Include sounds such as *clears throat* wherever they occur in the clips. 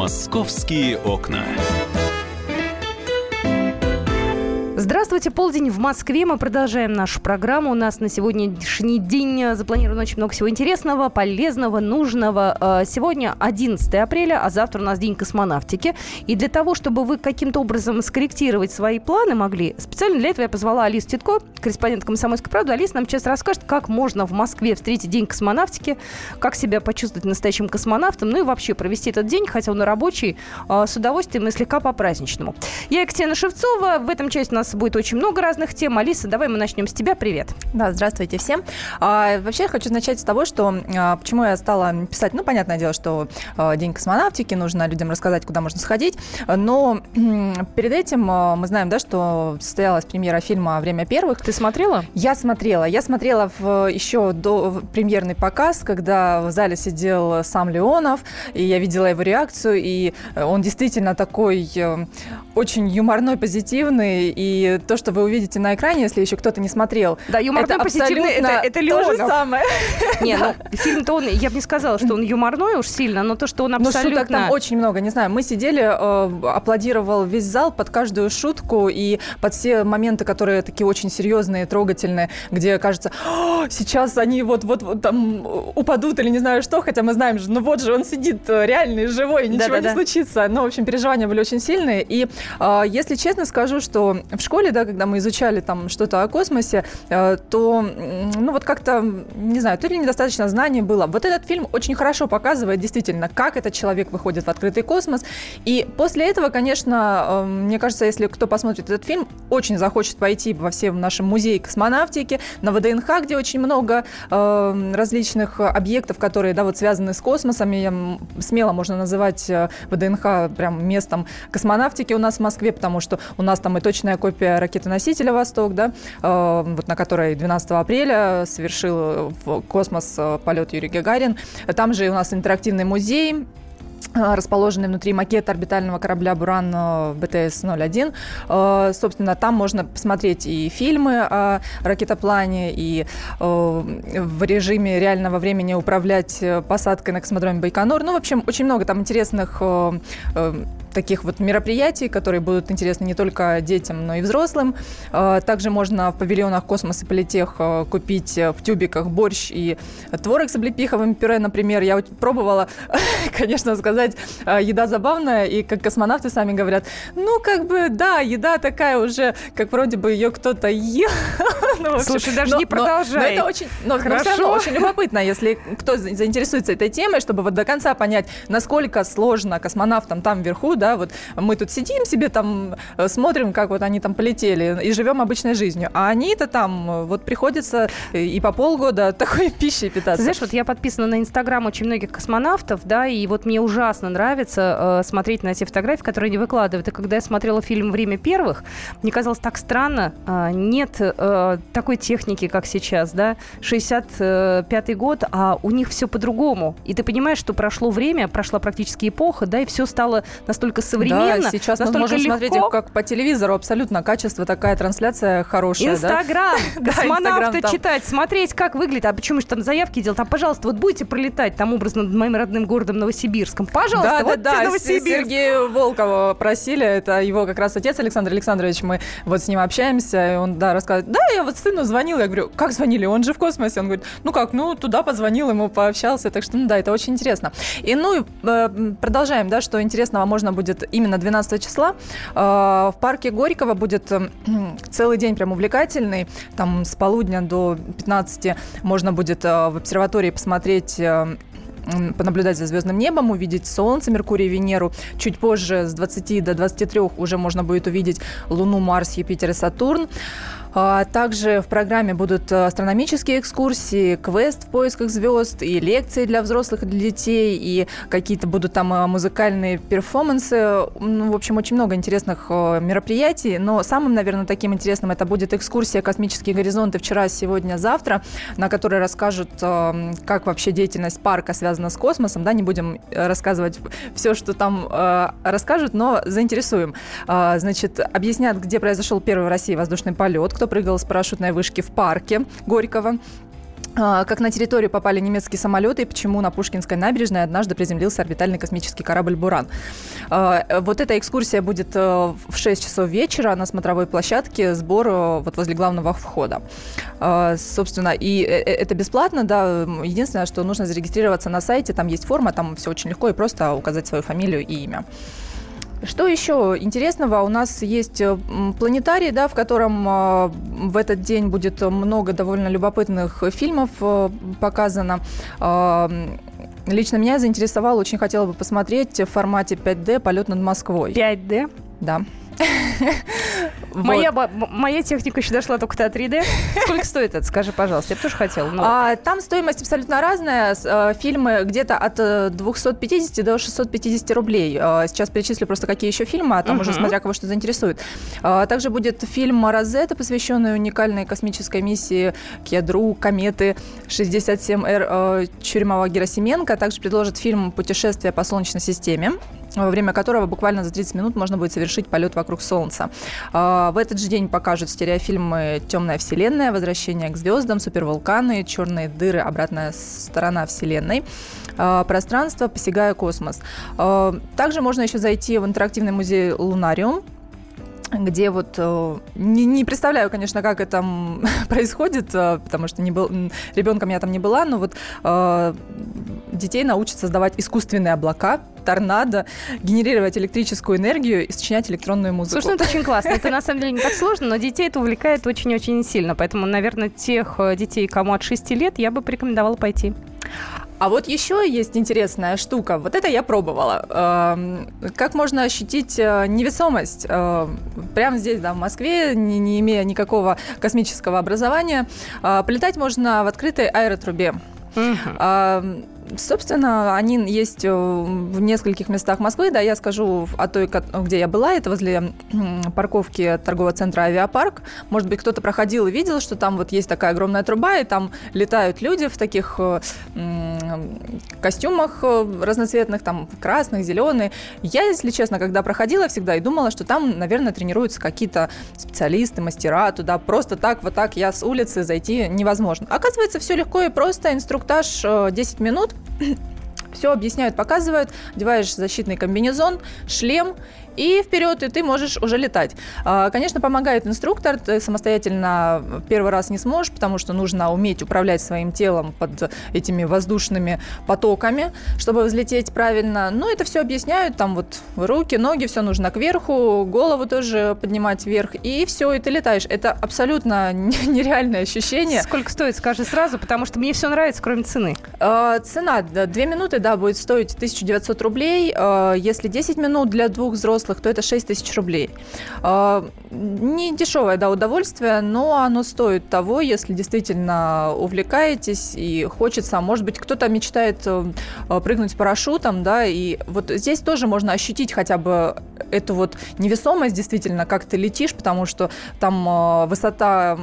Московские окна. Здравствуйте, полдень в Москве. Мы продолжаем нашу программу. У нас на сегодняшний день запланировано очень много всего интересного, полезного, нужного. Э, сегодня 11 апреля, а завтра у нас День космонавтики. И для того, чтобы вы каким-то образом скорректировать свои планы могли, специально для этого я позвала Алису Титко, корреспондент «Комсомольской правды». Алиса нам сейчас расскажет, как можно в Москве встретить День космонавтики, как себя почувствовать настоящим космонавтом, ну и вообще провести этот день, хотя он и рабочий, э, с удовольствием и слегка по-праздничному. Я Екатерина Шевцова. В этом части у нас будет очень много разных тем. Алиса, давай мы начнем с тебя. Привет. Да, здравствуйте всем. А, вообще, я хочу начать с того, что а, почему я стала писать. Ну, понятное дело, что а, День космонавтики, нужно людям рассказать, куда можно сходить. Но перед этим а, мы знаем, да, что состоялась премьера фильма «Время первых». Ты смотрела? Я смотрела. Я смотрела в, еще до в премьерный показ, когда в зале сидел сам Леонов, и я видела его реакцию, и он действительно такой э, очень юморной, позитивный, и то, что вы увидите на экране, если еще кто-то не смотрел, да, юморной, это позитивный, это, это Леонов. то же самое. *laughs* Не, ну, фильм-то он, я бы не сказала, что он юморной уж сильно, но то, что он абсолютно... Ну, шуток там очень много, не знаю, мы сидели, э, аплодировал весь зал под каждую шутку и под все моменты, которые такие очень серьезные, трогательные, где кажется, сейчас они вот-вот вот там упадут или не знаю что, хотя мы знаем же, ну вот же он сидит э, реальный, живой, ничего да, да, не случится. Но, в общем, переживания были очень сильные. И, если честно скажу, что в школе, да, когда мы изучали там что-то о космосе, э, то, ну вот как-то, не знаю, то ли недостаточно знаний было. Вот этот фильм очень хорошо показывает действительно, как этот человек выходит в открытый космос. И после этого, конечно, э, мне кажется, если кто посмотрит этот фильм, очень захочет пойти во все в нашем музее космонавтики, на ВДНХ, где очень много э, различных объектов, которые, да, вот связаны с космосом. И смело можно называть ВДНХ прям местом космонавтики у нас в Москве, потому что у нас там и точная копия ракеты-носителя «Восток», да, э, вот на которой 12 апреля совершил в космос э, полет Юрий Гагарин. Там же у нас интерактивный музей, э, расположенный внутри макета орбитального корабля «Буран» БТС-01. Собственно, там можно посмотреть и фильмы о ракетоплане, и в режиме реального времени управлять посадкой на космодроме Байконур. Ну, в общем, очень много там интересных таких вот мероприятий, которые будут интересны не только детям, но и взрослым. А, также можно в павильонах «Космос» и «Политех» а, купить э, в тюбиках борщ и творог с облепиховым пюре, например. Я пробовала, *laughs* конечно, сказать, а, еда забавная, и как космонавты сами говорят, ну, как бы, да, еда такая уже, как вроде бы ее кто-то ел. *laughs* ну, Слушай, даже но, не продолжай. Но, но это очень, но, но все равно очень любопытно, если кто заинтересуется этой темой, чтобы вот до конца понять, насколько сложно космонавтам там вверху, да, вот мы тут сидим себе там, э, смотрим, как вот они там полетели и живем обычной жизнью, а они-то там э, вот приходится и по полгода *laughs* такой пищей питаться. Знаешь, вот я подписана на Инстаграм очень многих космонавтов, да, и вот мне ужасно нравится э, смотреть на те фотографии, которые они выкладывают. И когда я смотрела фильм «Время первых», мне казалось так странно, э, нет э, такой техники, как сейчас, да, 65-й год, а у них все по-другому. И ты понимаешь, что прошло время, прошла практически эпоха, да, и все стало настолько настолько современно, да, сейчас мы можем легко. смотреть их как по телевизору, абсолютно качество, такая трансляция хорошая. Инстаграм, *laughs* да? космонавта читать, смотреть, как выглядит. А почему же там заявки делать? Там, пожалуйста, вот будете пролетать там образно над моим родным городом Новосибирском. Пожалуйста, да, вот да, да. Новосибирск. Сергея Волкова просили, это его как раз отец Александр Александрович, мы вот с ним общаемся, и он, да, рассказывает, да, я вот сыну звонил, я говорю, как звонили, он же в космосе, он говорит, ну как, ну туда позвонил, ему пообщался, так что, ну да, это очень интересно. И, ну, э, продолжаем, да, что интересного можно будет именно 12 12 числа. А, в парке Горького будет эм, *clears throat* целый день прям увлекательный. Там с полудня до 15 можно будет э, в обсерватории посмотреть э, понаблюдать за звездным небом, увидеть Солнце, Меркурий, Венеру. Чуть позже с 20 до 23 уже можно будет увидеть Луну, Марс, Юпитер и Сатурн. А, также в программе будут э, астрономические экскурсии, квест в поисках звезд и лекции для взрослых и для детей, и какие-то будут там э, музыкальные перформансы. Ну, в общем, очень много интересных э, мероприятий, но самым, наверное, таким интересным это будет экскурсия «Космические горизонты» вчера, сегодня, завтра, на которой расскажут, как вообще деятельность парка связана с космосом. Да, не будем рассказывать все, что там расскажут, но заинтересуем. Значит, объяснят, где произошел первый в России воздушный полет, кто прыгал с парашютной вышки в парке Горького. а, как на территорию попали немецкие самолеты и почему на Пушкинской набережной однажды приземлился орбитальный космический корабль «Буран». А, вот эта экскурсия будет э, в 6 часов вечера на смотровой площадке, сбор э, вот возле главного входа. А, собственно, и э, это бесплатно, да, единственное, что нужно зарегистрироваться на сайте, там есть форма, там все очень легко и просто указать свою фамилию и имя. Что еще интересного? У нас есть э, планетарий, да, в котором э, в этот день будет много довольно любопытных фильмов э, показано. Лично меня заинтересовал, очень хотела бы посмотреть в формате 5D полет над Москвой. 5D? Да. Моя, моя техника еще дошла только до 3D. Сколько стоит это? Скажи, пожалуйста. Я бы тоже хотела. А, там стоимость абсолютно разная. Э, фильмы где-то от 250 э, до 650 рублей. Э, сейчас перечислю просто какие еще фильмы, а там uh-huh. уже смотря кого что заинтересует. Также будет фильм «Розетта», посвященный уникальной космической миссии к ядру кометы 67Р Чуримова Герасименко. Также предложат фильм «Путешествие по Солнечной системе» во время которого буквально за 30 минут можно будет совершить полет вокруг Солнца. А, в этот же день покажут стереофильмы «Темная вселенная», «Возвращение к звездам», «Супервулканы», «Черные дыры», «Обратная сторона вселенной», а, «Пространство», «Посягая космос». А, также можно еще зайти в интерактивный музей «Лунариум», где вот э, не, не представляю, конечно, как это *laughs* происходит, э, потому что не был, ребенком я там не была, но вот э, детей научат создавать искусственные облака, торнадо, генерировать электрическую энергию и сочинять электронную музыку. Слушай, ну это очень классно. Это *laughs* на самом деле не так сложно, но детей это увлекает очень-очень сильно. Поэтому, наверное, тех детей, кому от 6 лет, я бы порекомендовала пойти. А вот еще есть интересная штука. Вот это я пробовала. Эм, как можно ощутить э, невесомость э, прямо здесь, да, в Москве, не, не имея никакого космического образования? Э, полетать можно в открытой аэротрубе. Uh-huh. Собственно, они есть э, в нескольких местах Москвы. Да, я скажу о той, где я была. Это возле парковки торгового центра «Авиапарк». Может быть, кто-то проходил и видел, что там вот есть такая огромная труба, и там летают люди в таких э, костюмах э, разноцветных, там красных, зеленые. Я, если честно, когда проходила всегда и думала, что там, наверное, тренируются какие-то специалисты, мастера, туда просто так, вот так я с улицы зайти невозможно. Оказывается, все легко и просто. Инструктаж 10 минут, все объясняют, показывают, одеваешь защитный комбинезон, шлем, и вперед, и ты можешь уже летать. А, конечно, помогает инструктор, ты самостоятельно первый раз не сможешь, потому что нужно уметь управлять своим телом под этими воздушными потоками, чтобы взлететь правильно. Но это все объясняют, там вот руки, ноги, все нужно кверху, голову тоже поднимать вверх, и все, и ты летаешь. Это абсолютно *laughs* нереальное ощущение. Сколько стоит, скажи сразу, потому что мне все нравится, кроме цены. А, цена, две минуты, да, будет стоить 1900 рублей. А, если 10 минут для двух взрослых, взрослых, то это 6 тысяч рублей. А, не дешевое, да, удовольствие, но оно стоит того, если действительно увлекаетесь и хочется. А может быть, кто-то мечтает э, прыгнуть с парашютом, да, и вот здесь тоже можно ощутить хотя бы эту вот невесомость, действительно, как ты летишь, потому что там э, высота,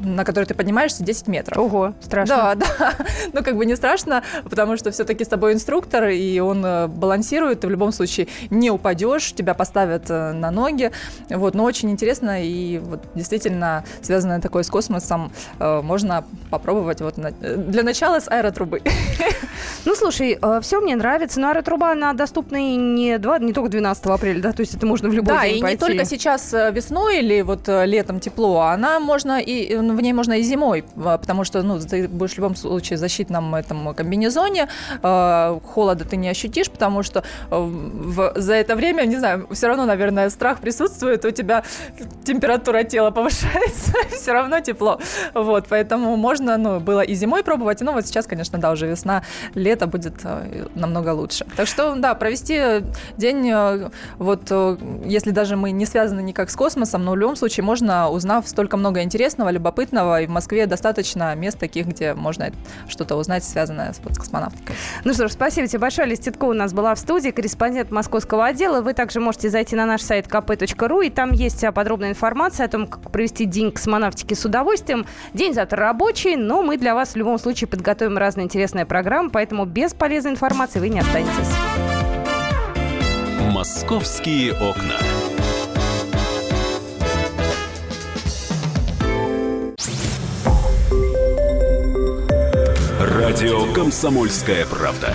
на которой ты поднимаешься, 10 метров. Ого, страшно. Да, *laughs* да. Ну, как бы не страшно, потому что все-таки с тобой инструктор, и он э, балансирует, ты в любом случае не упадешь, тебя поставят на ноги. Вот, но очень интересно и вот действительно связанное такое с космосом э, можно попробовать вот на, для начала с аэротрубы. *laughs* Ну, слушай, э, все мне нравится, но аэротруба, она доступна и не, 2, не только 12 апреля, да, то есть это можно в любой да, день и пойти. не только сейчас э, весной или вот э, летом тепло, она можно и в ней можно и зимой, э, потому что, ну, ты будешь в любом случае в защитном этом комбинезоне, э, холода ты не ощутишь, потому что э, в, за это время, не знаю, все равно, наверное, страх присутствует, у тебя температура тела повышается, *laughs* все равно тепло. Вот, поэтому можно, ну, было и зимой пробовать, но вот сейчас, конечно, да, уже весна, лето будет э, намного лучше. Так что, да, провести день, э, вот, э, если даже мы не связаны никак с космосом, но в любом случае можно, узнав столько много интересного, любопытного, и в Москве достаточно мест таких, где можно что-то узнать, связанное с космонавтикой. Ну что ж, спасибо тебе большое. Листитко у нас была в студии, корреспондент московского отдела. Вы также можете зайти на наш сайт kp.ru, и там есть подробная информация о том, как провести день космонавтики с удовольствием. День завтра рабочий, но мы для вас в любом случае подготовим разные интересные программы, поэтому без полезной информации вы не останетесь. Московские окна. Радио «Комсомольская правда».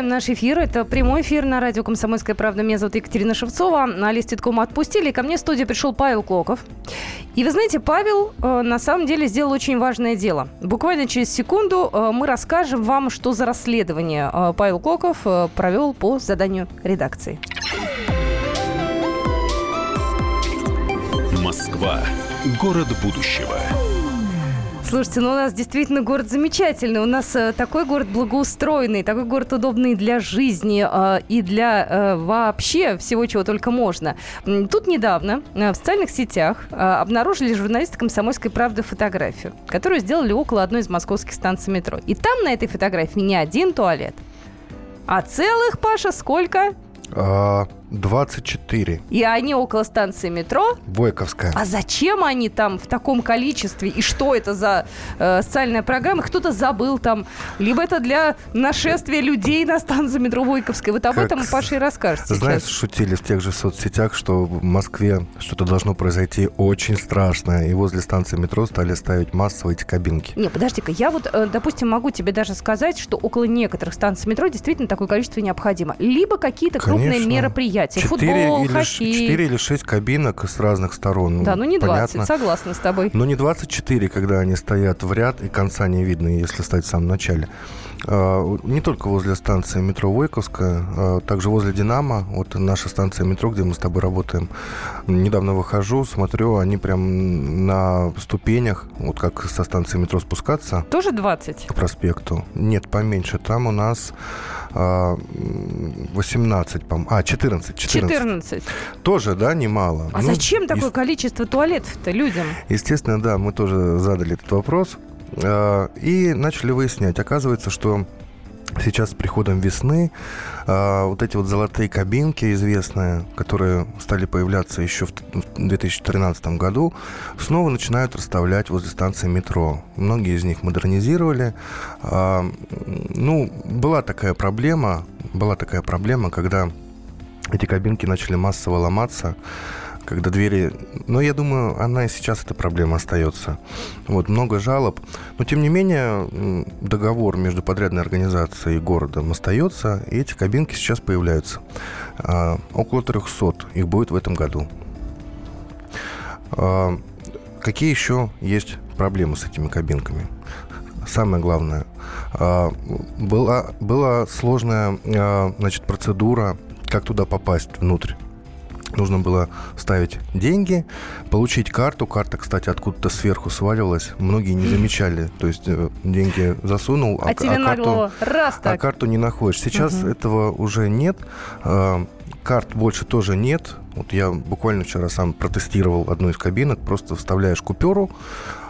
Продолжаем наш эфир. Это прямой эфир на радио «Комсомольская правда». Меня зовут Екатерина Шевцова. На Листитком отпустили. Ко мне в студию пришел Павел Клоков. И вы знаете, Павел э, на самом деле сделал очень важное дело. Буквально через секунду э, мы расскажем вам, что за расследование э, Павел Клоков э, провел по заданию редакции. Москва. Город будущего. Слушайте, ну у нас действительно город замечательный. У нас э, такой город благоустроенный, такой город удобный для жизни э, и для э, вообще всего, чего только можно. Тут недавно в социальных сетях обнаружили журналисты «Комсомольской правды» фотографию, которую сделали около одной из московских станций метро. И там на этой фотографии не один туалет, а целых, Паша, сколько? 24. И они около станции метро. Бойковская. А зачем они там в таком количестве? И что это за э, социальная программа? Кто-то забыл там. Либо это для нашествия людей на станцию метро Бойковская. Вот об как, этом Паша и расскажет Знаешь, шутили в тех же соцсетях, что в Москве что-то должно произойти очень страшное. И возле станции метро стали ставить массово эти кабинки. Не, подожди-ка. Я вот, э, допустим, могу тебе даже сказать, что около некоторых станций метро действительно такое количество необходимо. Либо какие-то крупные мероприятия мероприятий. 4 Футбол, или, хоккей. 4 или 6 кабинок с разных сторон. Да, ну не 20, понятно. согласна с тобой. Но не 24, когда они стоят в ряд, и конца не видно, если стать в самом начале. А, не только возле станции метро Войковская, а также возле «Динамо». Вот наша станция метро, где мы с тобой работаем. Недавно выхожу, смотрю, они прям на ступенях, вот как со станции метро спускаться. Тоже 20? К проспекту. Нет, поменьше. Там у нас 18, по А, 14, 14. 14. Тоже, да, немало. А ну, зачем такое и... количество туалетов-то людям? Естественно, да, мы тоже задали этот вопрос. А, и начали выяснять. Оказывается, что Сейчас с приходом весны э, вот эти вот золотые кабинки известные, которые стали появляться еще в 2013 году, снова начинают расставлять возле станции метро. Многие из них модернизировали. Э, ну, была такая проблема, была такая проблема, когда эти кабинки начали массово ломаться когда двери... Но я думаю, она и сейчас эта проблема остается. Вот, много жалоб. Но, тем не менее, договор между подрядной организацией и городом остается, и эти кабинки сейчас появляются. А, около 300 их будет в этом году. А, какие еще есть проблемы с этими кабинками? Самое главное, а, была, была сложная а, значит, процедура, как туда попасть внутрь нужно было ставить деньги, получить карту. Карта, кстати, откуда-то сверху сваливалась. Многие не замечали. То есть э, деньги засунул, а, а, тебе а, карту, раз так. а карту не находишь. Сейчас угу. этого уже нет. А, карт больше тоже нет. Вот я буквально вчера сам протестировал одну из кабинок. Просто вставляешь купюру,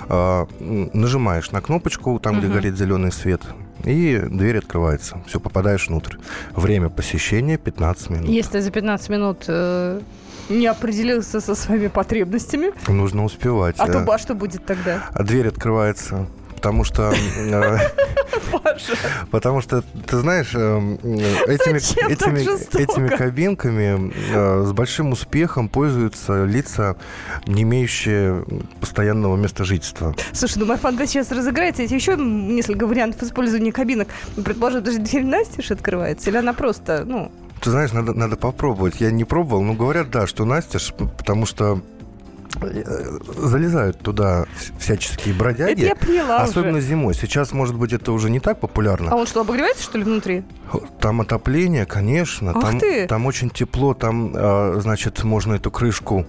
а, нажимаешь на кнопочку, там, угу. где горит зеленый свет, и дверь открывается. Все, попадаешь внутрь. Время посещения 15 минут. Если за 15 минут э, не определился со своими потребностями. Нужно успевать. А, то, а что будет тогда? А дверь открывается потому что... Э, потому что, ты знаешь, э, этими, этими, этими кабинками э, с большим успехом пользуются лица, не имеющие постоянного места жительства. Слушай, ну моя фантазия сейчас разыграется. Есть еще несколько вариантов использования кабинок. Предположим, даже дверь Настеж открывается, или она просто, ну... Ты знаешь, надо, надо попробовать. Я не пробовал, но говорят, да, что Настеж, потому что залезают туда всяческие бродяги. Это я поняла Особенно уже. зимой. Сейчас, может быть, это уже не так популярно. А он что, обогревается, что ли, внутри? Там отопление, конечно. Ах там, ты! там очень тепло, там, а, значит, можно эту крышку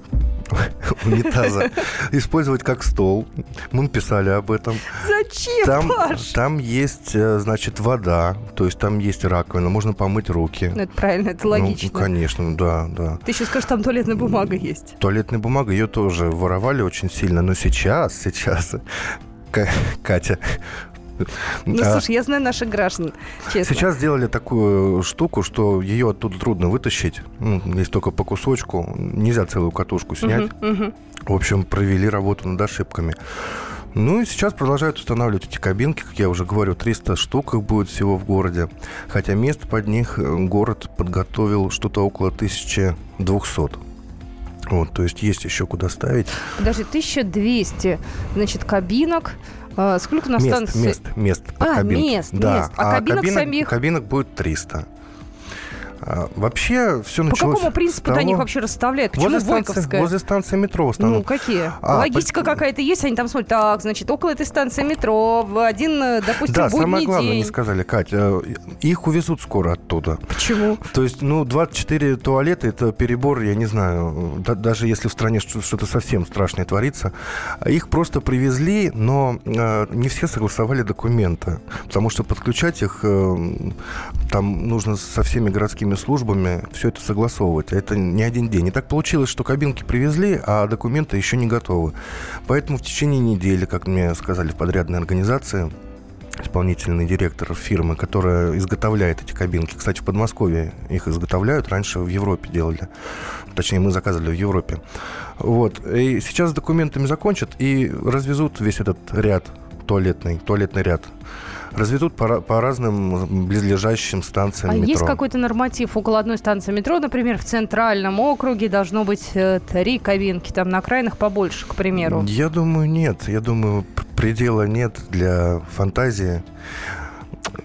*laughs* унитаза использовать как стол. Мы писали об этом. Зачем, Там, Паш? там есть, э, значит, вода, то есть там есть раковина, можно помыть руки. Ну, это правильно, это Ну, логично. конечно, да, да. Ты еще скажешь, там туалетная бумага есть. Туалетная бумага, ее тоже воровали очень сильно, но сейчас, сейчас, Ка- Катя, Ну, а, слушай, я знаю наших граждан, честно. Сейчас сделали такую штуку, что ее оттуда трудно вытащить. Ну, есть только по кусочку. Нельзя целую катушку снять. Мгм, мгм. В общем, провели работу над ошибками. Ну и сейчас продолжают устанавливать эти кабинки. Как я уже говорю, 300 штук их будет всего в городе. Хотя мест под них э, город подготовил что-то около 1200. Вот, то есть есть еще куда ставить. Подожди, 1200, значит, кабинок. А, сколько у нас Мест, станций? мест, мест под А, кабинки. мест, да. мест. А кабинок самих? Кабинок будет 300. А, вообще все По началось какому с принципу того- они их вообще расставляют? Почему возле станции, Бойковская? возле станции метро основном. Ну, какие? А, Логистика по- какая-то есть, они там смотрят, так, значит, около этой станции метро, в один, э, допустим, да, самое главное день. не сказали, Катя, э, их увезут скоро оттуда. Почему? То есть, ну, 24 туалета – это перебор, я не знаю, да- даже если в стране что- что-то совсем страшное творится. Их просто привезли, но э, не все согласовали документы, потому что подключать их э, там нужно со всеми городскими службами все это согласовывать. А это не один день. И так получилось, что кабинки привезли, а документы еще не готовы. Поэтому в течение недели, как мне сказали в подрядной организации, исполнительный директор фирмы, которая изготовляет эти кабинки. Кстати, в Подмосковье их изготовляют, раньше в Европе делали. Точнее, мы заказывали в Европе. Вот. И сейчас с документами закончат и развезут весь этот ряд туалетный, туалетный ряд. Разведут по, по разным близлежащим станциям А метро. есть какой-то норматив около одной станции метро, например, в центральном округе должно быть э, три кабинки, там на окраинах побольше, к примеру. Я думаю, нет. Я думаю, предела нет для фантазии.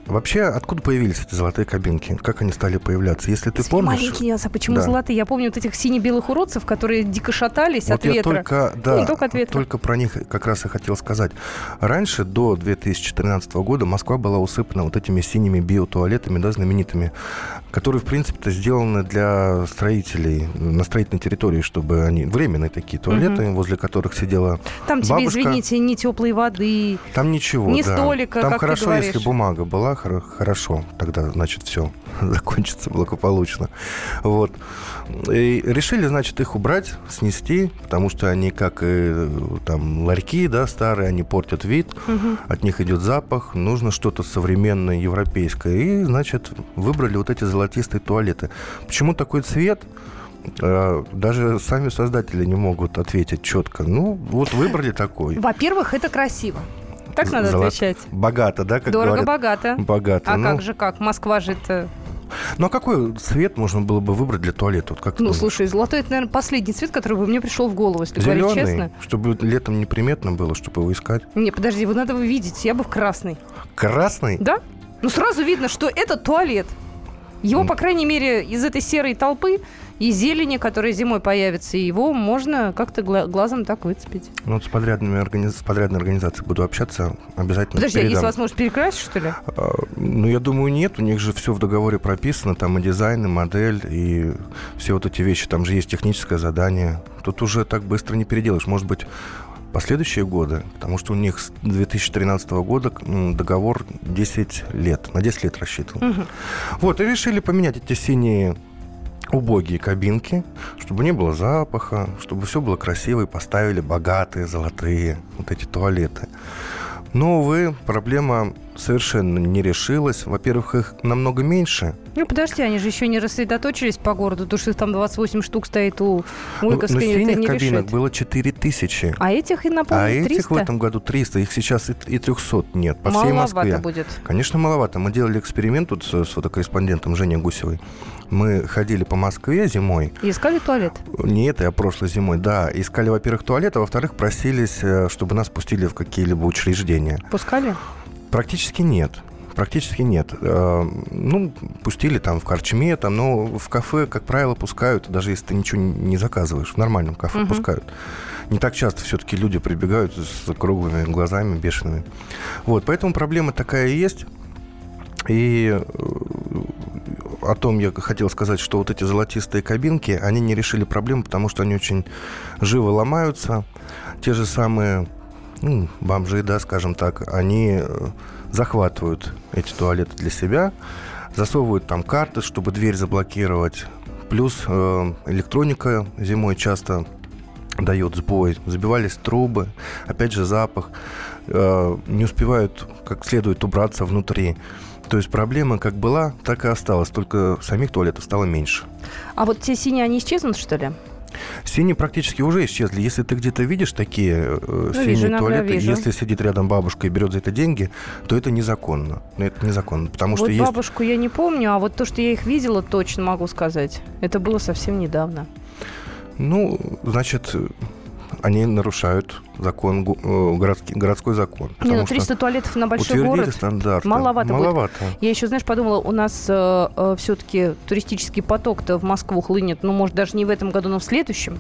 Вообще, откуда появились эти золотые кабинки? Как они стали появляться? Если ты Такие помнишь... Маленькие, а почему Да. золотые? Я помню вот этих сине-белых уродцев, которые дико шатались Вот от я ветра. только, да, Ну, не только от ветра. только про них как раз и хотел сказать. Раньше, до 2013 года, Москва была усыпана вот этими синими биотуалетами, да, знаменитыми, которые, в принципе-то, сделаны для строителей на строительной территории, чтобы они... Временные такие туалеты, возле которых сидела Там тебе, бабушка. извините, не теплой воды. Там ничего, Ни да. столика, Там как ты хорошо, если говоришь. бумага была, хорошо. Тогда, значит, все *laughs* закончится благополучно. Вот. И решили, значит, их убрать, снести, потому что они, как и там ларьки, да, старые, они портят вид, от них идет запах, нужно что-то современное, европейское. И, значит, выбрали вот эти золотистые туалеты. Почему такой цвет? Э, Даже сами создатели не могут ответить четко. Ну, вот выбрали такой. Во-первых, это красиво. Так надо Золот- отвечать. Богато, да, как говорят? Дорого-богато. Богато. А ну, как же как? Москва же это... Ну, а какой цвет можно было бы выбрать для туалета? Вот как Ну, думаешь? слушай, золотой это, наверное, последний цвет, который бы мне пришел в голову, если говорить Зеленый, честно. чтобы летом неприметно было, чтобы его искать. Не, подожди, его надо видеть. Я бы в красный. Красный? Да? Ну, сразу видно, что это туалет. Его, по крайней мере, из этой серой толпы и зелени, которая зимой появится, его можно как-то гла- глазом так выцепить. Ну, вот с, подрядными организ- с подрядной организацией буду общаться, обязательно Подожди, а есть передам. возможность перекрасить, что ли? А, Ну, я думаю, нет. У них же все в договоре прописано. Там и дизайн, и модель, и все вот эти вещи. Там же есть техническое задание. Тут уже так быстро не переделаешь. Может быть, последующие годы, потому что у них с 2013 года договор 10 лет, на 10 лет рассчитан. Мгм. Вот, и решили поменять эти синие убогие кабинки, чтобы не было запаха, чтобы все было красиво, и поставили богатые, золотые вот эти туалеты. Но, увы, проблема совершенно не решилась. Во-первых, их намного меньше. Ну, подожди, они же еще не рассредоточились по городу, то, что их там 28 штук стоит у Но, но Ойковской, это синих не кабинок решить. было 4 тысячи. А этих, и напомню, А этих 300? в этом году 300. Их сейчас и, и 300 нет. По всей Маловато Москве. будет. Конечно, маловато. Мы делали эксперимент тут с, с фотокорреспондентом Женей Гусевой. Мы ходили по Москве зимой. И искали туалет? Не это, а прошлой зимой, да. Искали, во-первых, туалет, а во-вторых, просились, э, чтобы нас пустили в какие-либо учреждения. Пускали? Практически нет. Практически нет. Э, Ну, пустили там в корчме, там, но в кафе, как правило, пускают, даже если ты ничего не заказываешь. В нормальном кафе Мгм. пускают. Не так часто все-таки люди прибегают с круглыми глазами, бешеными. Вот, поэтому проблема такая и есть. И э, о том я хотел сказать, что вот эти золотистые кабинки, они не решили проблему, потому что они очень живо ломаются. Те же самые ну, бомжи, да, скажем так, они э, захватывают эти туалеты для себя, засовывают там карты, чтобы дверь заблокировать. Плюс э, электроника зимой часто дает сбой. Забивались трубы, опять же запах. Э, не успевают как следует убраться внутри. То есть проблема как была, так и осталась, только самих туалетов стало меньше. А вот те синие, они исчезнут, что ли? Синие практически уже исчезли. Если ты где-то видишь такие э, ну, синие вижу, туалеты, вижу. если сидит рядом бабушка и берет за это деньги, то это незаконно. Это незаконно, потому вот что бабушку есть... я не помню, а вот то, что я их видела, точно могу сказать. Это было совсем недавно. Ну, значит, они нарушают закон, э, городский, городской закон. Не, ну 300 туалетов на большой город стандарты. маловато, маловато. Будет. Я еще, знаешь, подумала, у нас э, э, все-таки туристический поток-то в Москву хлынет, ну, может, даже не в этом году, но в следующем.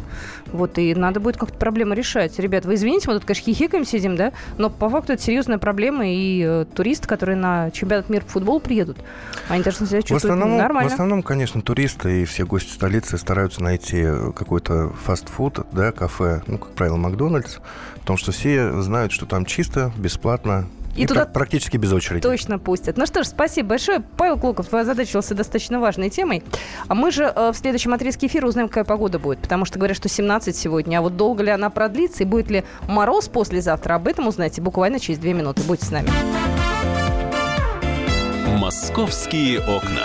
Вот, и надо будет как-то проблему решать. Ребят, вы извините, мы тут, конечно, хихикаем сидим, да, но по факту это серьезная проблема, и э, туристы, которые на чемпионат мира по футболу приедут, они должны себя чувствовать в основном, нормально. В основном, конечно, туристы и все гости столицы стараются найти какой-то фастфуд, да, кафе, ну, как правило, Макдональдс, Потому что все знают, что там чисто, бесплатно, и, и туда практически без очереди. Точно пустят. Ну что ж, спасибо большое. Павел Клоков озадачился достаточно важной темой. А мы же э, в следующем отрезке эфира узнаем, какая погода будет. Потому что говорят, что 17 сегодня. А вот долго ли она продлится и будет ли мороз послезавтра, об этом узнаете буквально через две минуты. Будьте с нами. «Московские окна».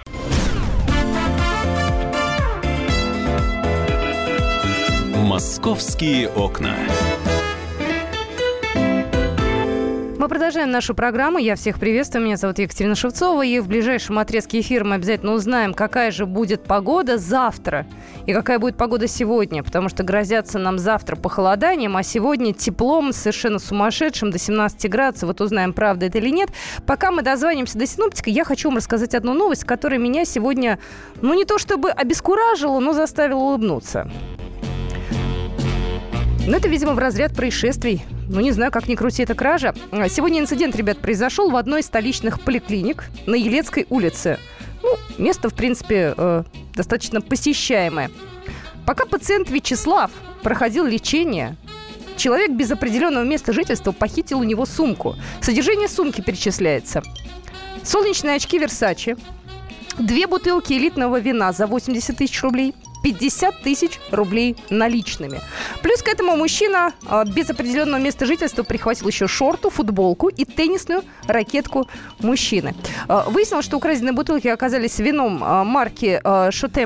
«Московские окна». Мы продолжаем нашу программу. Я всех приветствую. Меня зовут Екатерина Шевцова. И в ближайшем отрезке эфира мы обязательно узнаем, какая же будет погода завтра и какая будет погода сегодня. Потому что грозятся нам завтра похолоданием, а сегодня теплом совершенно сумасшедшим до 17 градусов. Вот узнаем, правда это или нет. Пока мы дозвонимся до синоптика, я хочу вам рассказать одну новость, которая меня сегодня, ну не то чтобы обескуражила, но заставила улыбнуться. Ну, это, видимо, в разряд происшествий. Ну, не знаю, как ни крути, это кража. А, сегодня инцидент, ребят, произошел в одной из столичных поликлиник на Елецкой улице. Ну, место, в принципе, э, достаточно посещаемое. Пока пациент Вячеслав проходил лечение, человек без определенного места жительства похитил у него сумку. Содержание сумки перечисляется. Солнечные очки Версачи, две бутылки элитного вина за 80 тысяч рублей – 50 тысяч рублей наличными. Плюс к этому мужчина э, без определенного места жительства прихватил еще шорту, футболку и теннисную ракетку мужчины. Э, выяснилось, что украденные бутылки оказались вином э, марки Шоте.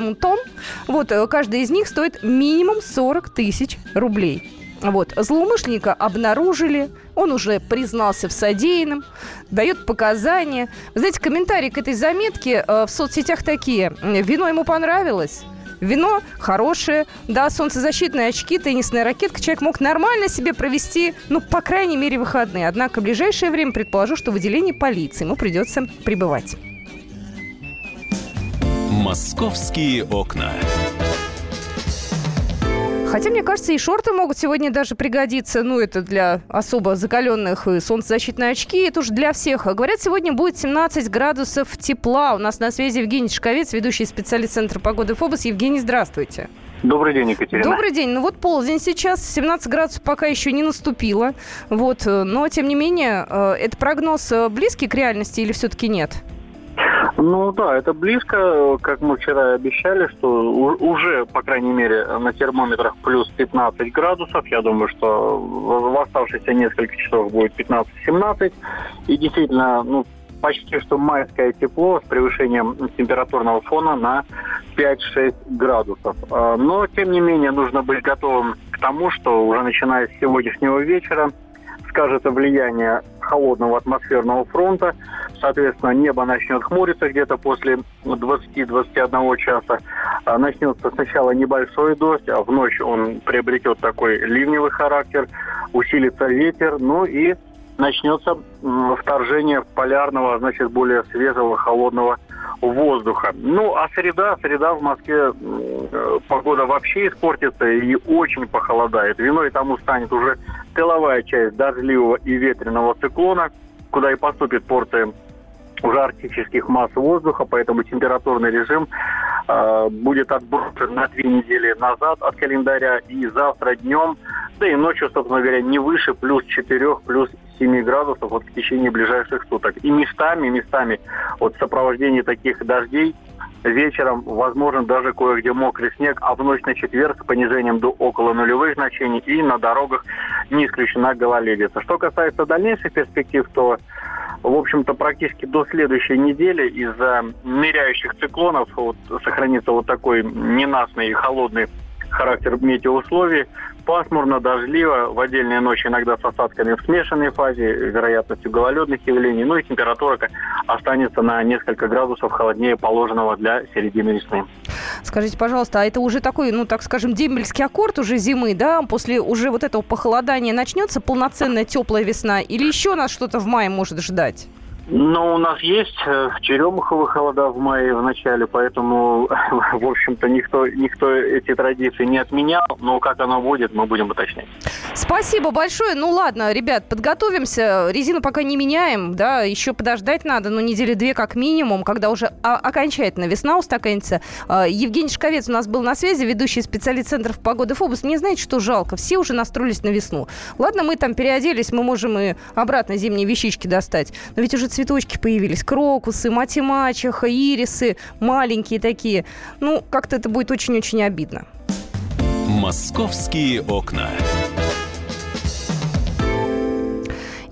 Вот, э, каждая из них стоит минимум 40 тысяч рублей. Вот. Злоумышленника обнаружили, он уже признался в содеянном, дает показания. Знаете, комментарии к этой заметке э, в соцсетях такие. Вино ему понравилось, Вино хорошее, да, солнцезащитные очки, теннисная ракетка. Человек мог нормально себе провести, ну, по крайней мере, выходные. Однако в ближайшее время предположу, что в отделении полиции ему придется пребывать. «Московские окна». Хотя, мне кажется, и шорты могут сегодня даже пригодиться. Ну, это для особо закаленных и солнцезащитные очки. Это уж для всех. Говорят, сегодня будет 17 градусов тепла. У нас на связи Евгений Шковец, ведущий специалист Центра погоды ФОБОС. Евгений, здравствуйте. Добрый день, Екатерина. Добрый день. Ну вот полдень сейчас, 17 градусов пока еще не наступило. Вот, но тем не менее, э, это прогноз э, близкий к реальности или все-таки нет? Ну да, это близко, как мы вчера обещали, что уже, по крайней мере, на термометрах плюс 15 градусов. Я думаю, что в оставшиеся несколько часов будет 15-17. И действительно, ну, почти что майское тепло с превышением температурного фона на 5-6 градусов. А, но, тем не менее, нужно быть готовым к тому, что уже начиная с сегодняшнего вечера скажется влияние холодного атмосферного фронта. Соответственно, небо начнет хмуриться где-то после 20-21 часа. А, начнется сначала небольшой дождь, а в ночь он приобретет такой ливневый характер, усилится ветер, ну и начнется вторжение полярного, значит, более свежего, холодного воздуха. Ну, а среда, среда в Москве э, погода вообще испортится и очень похолодает. Виной тому станет уже тыловая часть дождливого и ветреного циклона, куда и поступит порция уже арктических масс воздуха, поэтому температурный режим э, будет отброшен на две недели назад от календаря. И завтра днем, да и ночью, собственно говоря, не выше плюс 4, плюс 7 градусов вот в течение ближайших суток. И местами, местами вот в сопровождении таких дождей вечером возможно даже кое-где мокрый снег, а в ночь на четверг с понижением до около нулевых значений и на дорогах не исключена гололедица. Что касается дальнейших перспектив, то в общем-то, практически до следующей недели из-за ныряющих циклонов вот, сохранится вот такой ненастный и холодный характер метеоусловий. Пасмурно, дождливо, в отдельные ночи иногда с осадками в смешанной фазе, вероятностью гололедных явлений. Ну и температура останется на несколько градусов холоднее положенного для середины весны. Скажите, пожалуйста, а это уже такой, ну, так скажем, дембельский аккорд уже зимы, да? После уже вот этого похолодания начнется полноценная теплая весна? Или еще нас что-то в мае может ждать? Ну, у нас есть э, черемуховые холода в мае в начале, поэтому, *laughs* в общем-то, никто, никто эти традиции не отменял, но как оно будет, мы будем уточнять. Спасибо большое. Ну ладно, ребят, подготовимся. Резину пока не меняем, да, еще подождать надо, ну, недели две как минимум, когда уже окончательно весна устаканится. А, Евгений Шковец у нас был на связи, ведущий специалист Центров погоды Фобус. Не знаете, что жалко? Все уже настроились на весну. Ладно, мы там переоделись, мы можем и обратно зимние вещички достать. Но ведь уже цветочки появились. Крокусы, мать-мачеха, ирисы, маленькие такие. Ну, как-то это будет очень-очень обидно. «Московские окна».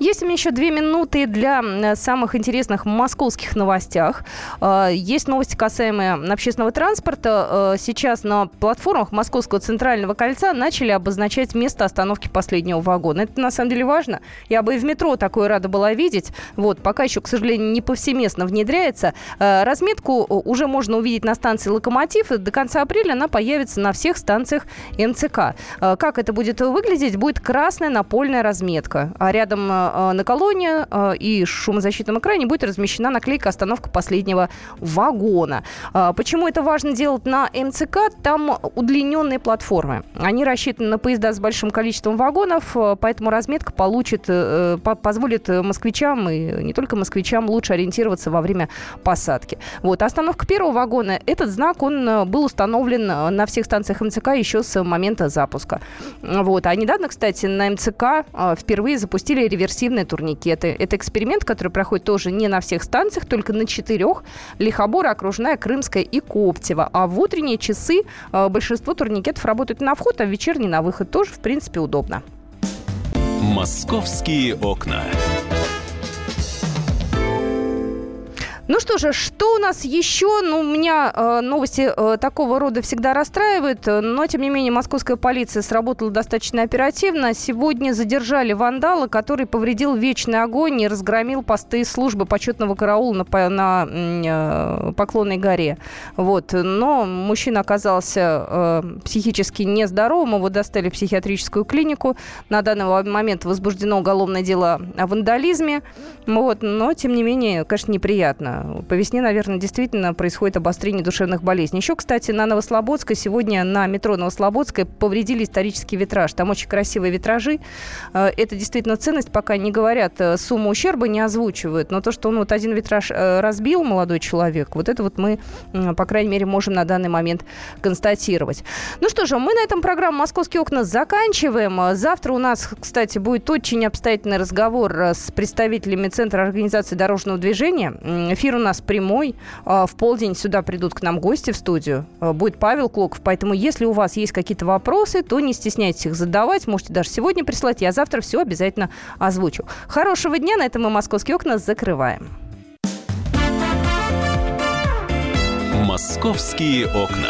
Есть у меня еще две минуты для самых интересных московских новостях. А, есть новости, касаемые общественного транспорта. А, сейчас на платформах Московского центрального кольца начали обозначать место остановки последнего вагона. Это на самом деле важно. Я бы и в метро такое рада была видеть. Вот, пока еще, к сожалению, не повсеместно внедряется. А, разметку уже можно увидеть на станции «Локомотив». До конца апреля она появится на всех станциях МЦК. Как это будет выглядеть? Будет красная напольная разметка. А рядом Э, на колонне э, и шумозащитном экране будет размещена наклейка «Остановка последнего вагона». Э, почему это важно делать на МЦК? Там удлиненные платформы. Они рассчитаны на поезда с большим количеством вагонов, поэтому разметка получит, позволит москвичам и не только москвичам лучше ориентироваться во время посадки. Вот. Остановка первого вагона, этот знак, он был установлен на всех станциях МЦК еще с момента запуска. Вот. А недавно, кстати, на МЦК впервые запустили реверсивный реактивные турникеты. Это эксперимент, который проходит тоже не на всех станциях, только на четырех. Лихобора, Окружная, Крымская и Коптева. А в утренние часы э, большинство турникетов работают на вход, а в вечерние на выход. Тоже, в принципе, удобно. «Московские окна». Ну что же, что у нас еще? Ну, меня э, новости э, такого рода всегда расстраивают, но, тем не менее, московская полиция сработала достаточно оперативно. Сегодня задержали вандала, который повредил вечный огонь и разгромил посты службы почетного караула на, на э, Поклонной горе. Вот. Но мужчина оказался э, психически нездоровым, его достали в психиатрическую клинику. На данный момент возбуждено уголовное дело о вандализме. Вот. Но, тем не менее, конечно, неприятно. По весне, наверное, действительно происходит обострение душевных болезней. Еще, кстати, на Новослободской сегодня на метро Новослободской повредили исторический витраж. Там очень красивые витражи. Э, это действительно ценность, пока не говорят, э, сумму ущерба не озвучивают. Но то, что он вот один витраж э, разбил, молодой человек, вот это вот мы, по крайней мере, можем на данный момент констатировать. Ну что же, мы на этом программу «Московские окна» заканчиваем. Завтра у нас, кстати, будет очень обстоятельный разговор с представителями Центра организации дорожного движения Эфир у нас прямой. А, в полдень сюда придут к нам гости в студию. А, будет Павел Клоков. Поэтому, если у вас есть какие-то вопросы, то не стесняйтесь их задавать. Можете даже сегодня прислать. Я завтра все обязательно озвучу. Хорошего дня. На этом мы «Московские окна» закрываем. «Московские окна».